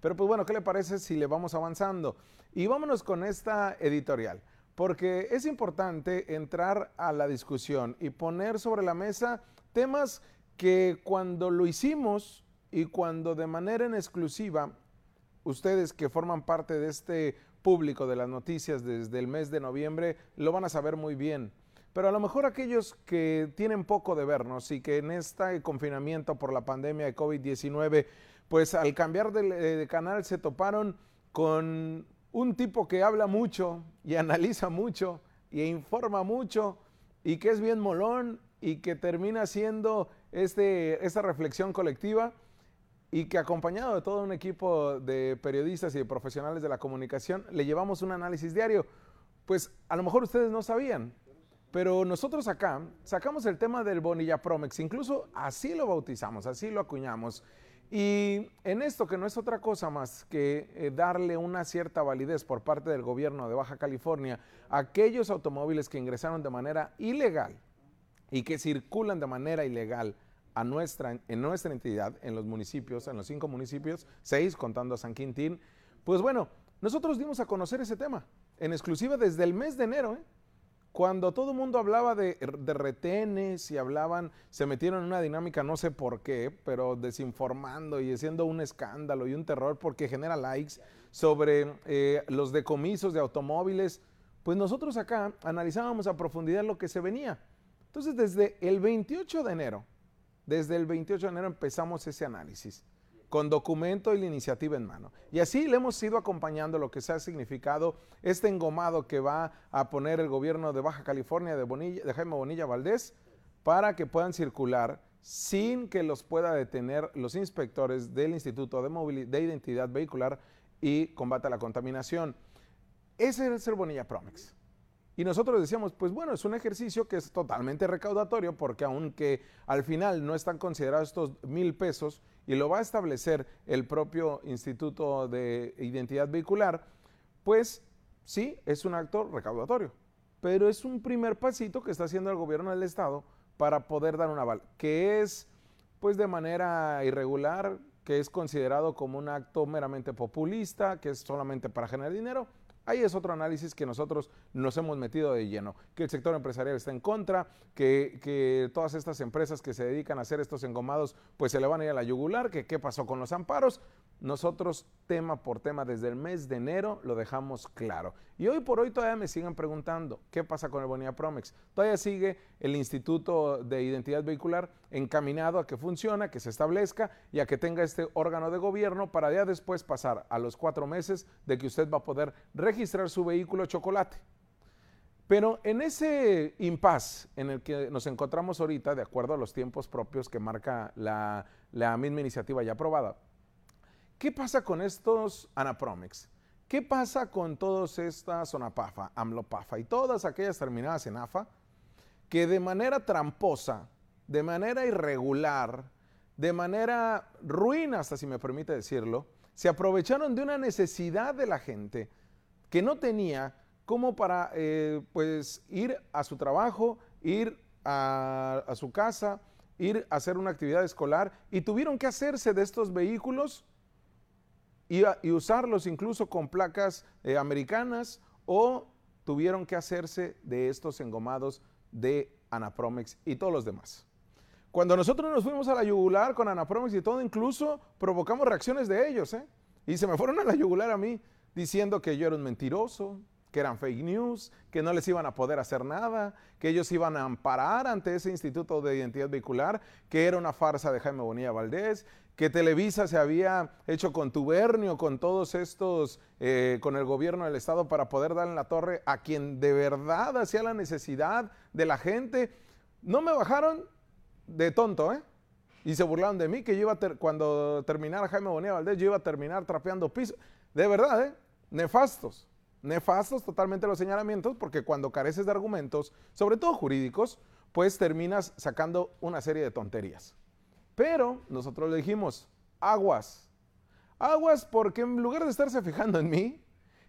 Pero pues bueno, ¿qué le parece si le vamos avanzando? Y vámonos con esta editorial, porque es importante entrar a la discusión y poner sobre la mesa temas que cuando lo hicimos y cuando de manera en exclusiva, ustedes que forman parte de este público de las noticias desde el mes de noviembre, lo van a saber muy bien. Pero a lo mejor aquellos que tienen poco de vernos y que en este confinamiento por la pandemia de COVID-19, pues al cambiar de, de, canal se toparon con un tipo que habla mucho y analiza mucho y informa mucho y que es bien molón y que termina siendo este, esta reflexión colectiva y que acompañado de todo un equipo de periodistas y de profesionales de la comunicación le llevamos un análisis diario. Pues a lo mejor ustedes no sabían, pero nosotros acá sacamos el tema del Bonilla Promex, incluso así lo bautizamos, así lo acuñamos. Y en esto que no es otra cosa más que eh, darle una cierta validez por parte del gobierno de Baja California a aquellos automóviles que ingresaron de manera ilegal y que circulan de manera ilegal a nuestra, en nuestra entidad, en los municipios, en los cinco municipios, seis contando a San Quintín, pues bueno, nosotros dimos a conocer ese tema en exclusiva desde el mes de enero, ¿eh? Cuando todo el mundo hablaba de, de, retenes y hablaban, se metieron en una dinámica, no sé por qué, pero desinformando y haciendo un escándalo y un terror porque genera likes sobre eh, los decomisos de automóviles, pues nosotros acá analizábamos a profundidad lo que se venía. Entonces, desde el 28 de enero, desde el 28 de enero empezamos ese análisis con documento y la iniciativa en mano. Y así le hemos ido acompañando lo que se ha significado este engomado que va a poner el gobierno de Baja California de, Bonilla, de Jaime Bonilla Valdés para que puedan circular sin que los pueda detener los inspectores del Instituto de, de Identidad Vehicular y Combate a la Contaminación. Ese es el Bonilla Promex. Y nosotros decíamos, pues bueno, es un ejercicio que es totalmente recaudatorio porque aunque al final no están considerados estos mil pesos y lo va a establecer el propio Instituto de Identidad Vehicular, pues sí, es un acto recaudatorio, pero es un primer pasito que está haciendo el gobierno del Estado para poder dar un aval, que es pues de manera irregular, que es considerado como un acto meramente populista, que es solamente para generar dinero, Ahí es otro análisis que nosotros nos hemos metido de lleno, que el sector empresarial está en contra, que, que, todas estas empresas que se dedican a hacer estos engomados, pues se le van a ir a la yugular, que qué pasó con los amparos. Nosotros tema por tema desde el mes de enero lo dejamos claro. Y hoy por hoy todavía me siguen preguntando qué pasa con el Bonilla Promex. Todavía sigue el Instituto de Identidad Vehicular encaminado a que funcione, que se establezca y a que tenga este órgano de gobierno para ya después pasar a los cuatro meses de que usted va a poder registrar su vehículo chocolate. Pero en ese impas en el que nos encontramos ahorita, de acuerdo a los tiempos propios que marca la, la misma iniciativa ya aprobada, ¿Qué pasa con estos Anapromex? ¿Qué pasa con todas estas Sonapafa, Amlopafa y todas aquellas terminadas en AFA que de manera tramposa, de manera irregular, de manera ruina, hasta si me permite decirlo, se aprovecharon de una necesidad de la gente que no tenía como para eh, pues ir a su trabajo, ir a, a su casa, ir a hacer una actividad escolar y tuvieron que hacerse de estos vehículos y, usarlos incluso con placas eh, americanas o tuvieron que hacerse de estos engomados de Anapromex y todos los demás. Cuando nosotros nos fuimos a la yugular con Anapromex y todo, incluso provocamos reacciones de ellos, ¿eh? Y se me fueron a la yugular a mí diciendo que yo era un mentiroso, que eran fake news, que no les iban a poder hacer nada, que ellos iban a amparar ante ese Instituto de Identidad Vehicular, que era una farsa de Jaime Bonilla Valdés, que Televisa se había hecho contubernio con todos estos, eh, con el gobierno del Estado para poder dar en la torre a quien de verdad hacía la necesidad de la gente. No me bajaron de tonto, ¿eh? Y se burlaron de mí, que yo iba a cuando terminara Jaime Bonilla Valdés, yo iba a terminar trapeando piso. De verdad, ¿eh? Nefastos. Nefastos totalmente los señalamientos porque cuando careces de argumentos, sobre todo jurídicos, pues terminas sacando una serie de tonterías. Pero nosotros le dijimos, aguas, aguas porque en lugar de estarse fijando en mí,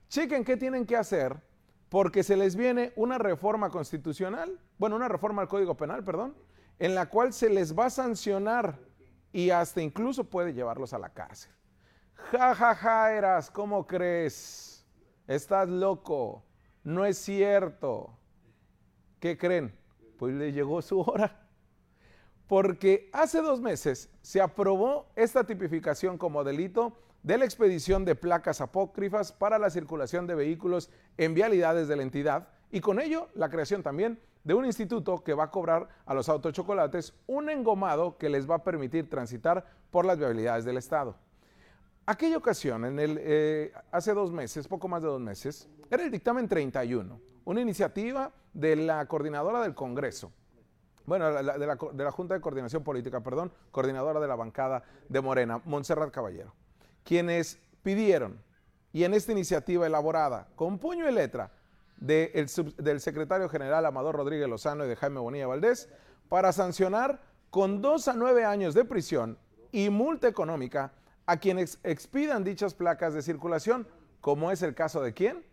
chequen qué tienen que hacer porque se les viene una reforma constitucional, bueno, una reforma al Código Penal, perdón, en la cual se les va a sancionar y hasta incluso puede llevarlos a la cárcel. Ja, ja, ja, eras, ¿cómo crees? Estás loco, no es cierto. ¿Qué creen? Pues le llegó su hora. Porque hace dos meses se aprobó esta tipificación como delito de la expedición de placas apócrifas para la circulación de vehículos en vialidades de la entidad y con ello la creación también de un instituto que va a cobrar a los autochocolates un engomado que les va a permitir transitar por las vialidades del Estado. Aquella ocasión, en el, eh, hace dos meses, poco más de dos meses, era el dictamen 31, una iniciativa de la coordinadora del Congreso, bueno, de, la, Junta de Coordinación Política, perdón, coordinadora de la bancada de Morena, Montserrat Caballero quienes pidieron, y en esta iniciativa elaborada con puño y letra del secretario general Amador Rodríguez Lozano y de Jaime Bonilla Valdés, para sancionar con dos a nueve años de prisión y multa económica a quienes expidan dichas placas de circulación, como es el caso de quién?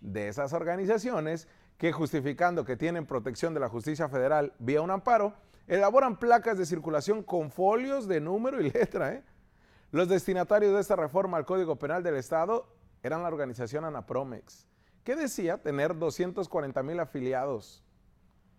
De esas organizaciones que justificando que tienen protección de la justicia federal vía un amparo, elaboran placas de circulación con folios de número y letra, ¿eh? Los destinatarios de esta reforma al Código Penal del Estado eran la organización Anapromex, que decía tener 240 mil afiliados,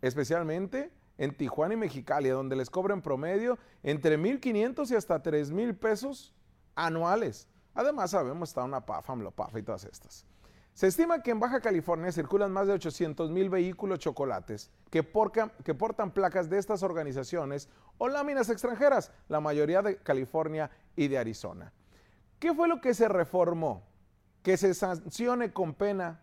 especialmente en Tijuana y Mexicali, donde les cobran promedio entre 1.500 y hasta 3.000 pesos anuales. Además, sabemos, está una PAFA, PAFA y todas estas. Se estima que en Baja California circulan más de 800 mil vehículos chocolates que, que, portan placas de estas organizaciones o láminas extranjeras, la mayoría de California y de Arizona. ¿Qué fue lo que se reformó? Que se sancione con pena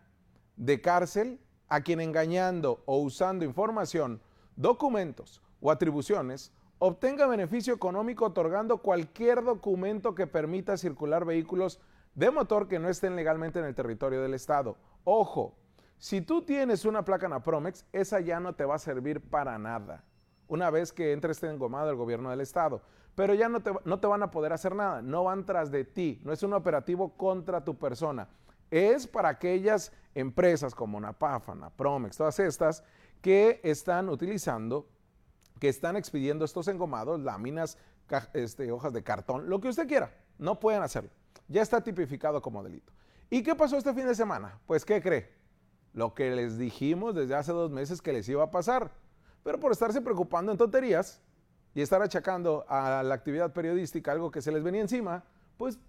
de cárcel a quien engañando o usando información, documentos o atribuciones obtenga beneficio económico otorgando cualquier documento que permita circular vehículos de motor que no estén legalmente en el territorio del Estado. Ojo, si tú tienes una placa Napromex, esa ya no te va a servir para nada una vez que entre este engomado el gobierno del Estado. Pero ya no te, no te van a poder hacer nada, no van tras de ti, no es un operativo contra tu persona. Es para aquellas empresas como Napafa, Napromex, todas estas que están utilizando, que están expidiendo estos engomados, láminas, este, hojas de cartón, lo que usted quiera, no pueden hacerlo ya está tipificado como delito. ¿Y qué pasó este fin de semana? Pues, ¿qué cree? Lo que les dijimos desde hace dos meses que les iba a pasar. Pero por estarse preocupando en tonterías y estar achacando a la actividad periodística algo que se les venía encima, pues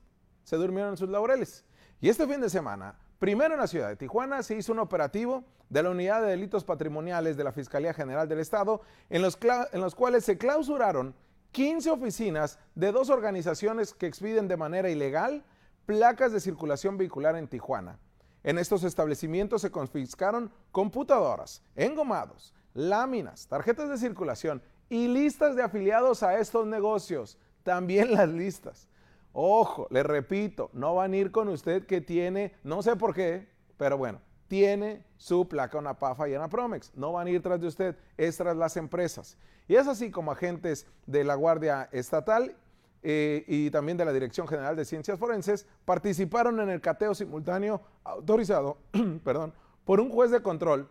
se durmieron en sus laureles. Y este fin de semana, primero en la ciudad de Tijuana, se hizo un operativo de la Unidad de Delitos Patrimoniales de la Fiscalía General del Estado, en los, en cuales se clausuraron 15 oficinas de dos organizaciones que expiden de manera ilegal placas de circulación vehicular en Tijuana. En estos establecimientos se confiscaron computadoras, engomados, láminas, tarjetas de circulación y listas de afiliados a estos negocios. También las listas. Ojo, le repito, no van a ir con usted que tiene, no sé por qué, pero bueno, tiene su placa una PAFA y una Promex. No van a ir tras de usted, es tras las empresas. Y es así como agentes de la Guardia Estatal eh, y también de la Dirección General de Ciencias Forenses participaron en el cateo simultáneo autorizado perdón, por un juez de control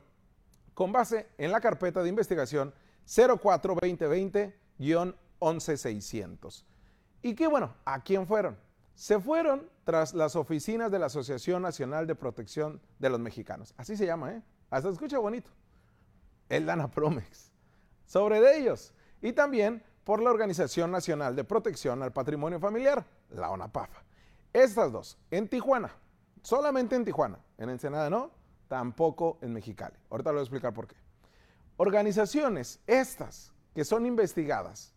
con base en la carpeta de investigación 04-2020-11600. Y qué bueno, ¿a quién fueron? se fueron tras las oficinas de la Asociación Nacional de Protección de los Mexicanos. Así se llama, ¿eh? Hasta escucha bonito. El Dana Promex. Sobre de ellos. Y también por la Organización Nacional de Protección al Patrimonio Familiar, la ONAPAFA. Estas dos, en Tijuana, solamente en Tijuana, en Ensenada no, tampoco en Mexicali. Ahorita lo voy a explicar por qué. Organizaciones, estas, que son investigadas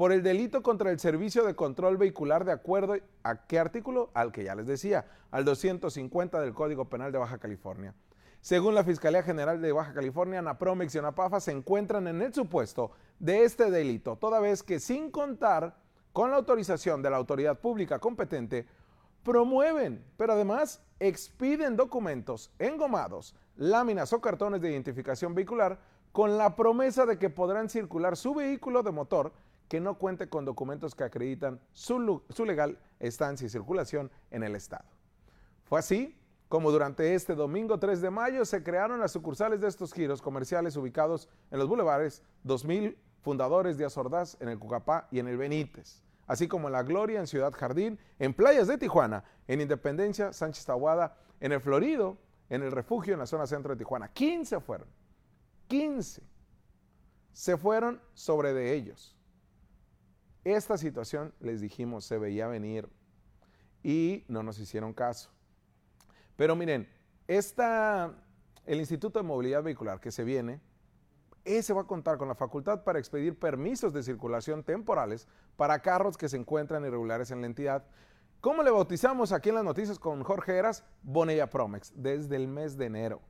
por el delito contra el servicio de control vehicular de acuerdo a qué artículo? Al que ya les decía, al 250 del Código Penal de Baja California. Según la Fiscalía General de Baja California, Napromex y Anapafa se encuentran en el supuesto de este delito, toda vez que sin contar con la autorización de la autoridad pública competente, promueven, pero además expiden documentos engomados, láminas o cartones de identificación vehicular con la promesa de que podrán circular su vehículo de motor que no cuente con documentos que acreditan su, legal estancia y circulación en el Estado. Fue así como durante este domingo 3 de mayo se crearon las sucursales de estos giros comerciales ubicados en los bulevares 2000 Fundadores de Ordaz en el Cucapá y en el Benítez. así como en La Gloria, en Ciudad Jardín, en playas de Tijuana, en Independencia, Sánchez Tahuada, en el Florido, en el refugio en la zona centro de Tijuana. 15 fueron. 15. Se fueron sobre de ellos. Esta situación, les dijimos, se veía venir y no nos hicieron caso. Pero miren, esta, el Instituto de Movilidad Vehicular que se viene, ese va a contar con la facultad para expedir permisos de circulación temporales para carros que se encuentran irregulares en la entidad. ¿Cómo le bautizamos aquí en las noticias con Jorge Eras? Bonilla Promex, desde el mes de enero.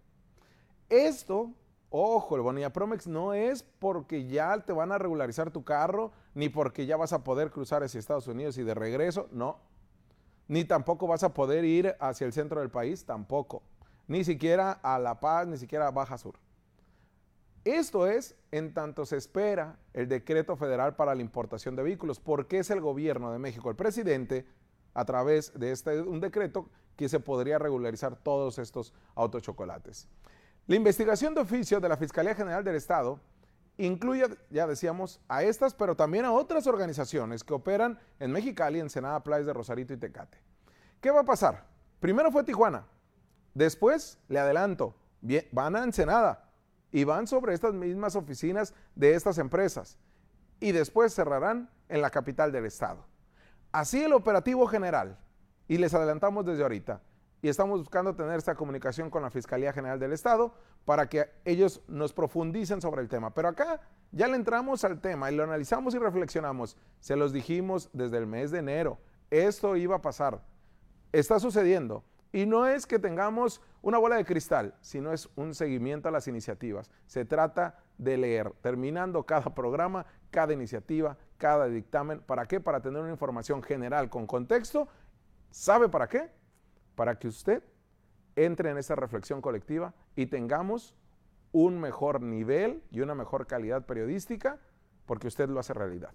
Esto, ojo, el Bonilla Promex no es porque ya te van a regularizar tu carro, ni porque ya vas a poder cruzar hacia Estados Unidos y de regreso, no. Ni tampoco vas a poder ir hacia el centro del país, tampoco. Ni siquiera a La Paz, ni siquiera a Baja Sur. Esto es en tanto se espera el decreto federal para la importación de vehículos, porque es el gobierno de México, el presidente, a través de este un decreto que se podría regularizar todos estos autochocolates. La investigación de oficio de la Fiscalía General del Estado incluye, ya decíamos, a estas, pero también a otras organizaciones que operan en Mexicali, Ensenada, Playas de Rosarito y Tecate. ¿Qué va a pasar? Primero fue Tijuana, después, le adelanto, van a Ensenada, y van sobre estas mismas oficinas de estas empresas y después cerrarán en la capital del estado. Así el operativo general, y les adelantamos desde ahorita, y estamos buscando tener esta comunicación con la Fiscalía General del Estado para que ellos nos profundicen sobre el tema. Pero acá ya le entramos al tema y lo analizamos y reflexionamos. Se los dijimos desde el mes de enero. Esto iba a pasar. Está sucediendo. Y no es que tengamos una bola de cristal, sino es un seguimiento a las iniciativas. Se trata de leer, terminando cada programa, cada iniciativa, cada dictamen. ¿Para qué? Para tener una información general con contexto. ¿Sabe para qué? Para que usted entre en esa reflexión colectiva y tengamos un mejor nivel y una mejor calidad periodística, porque usted lo hace realidad.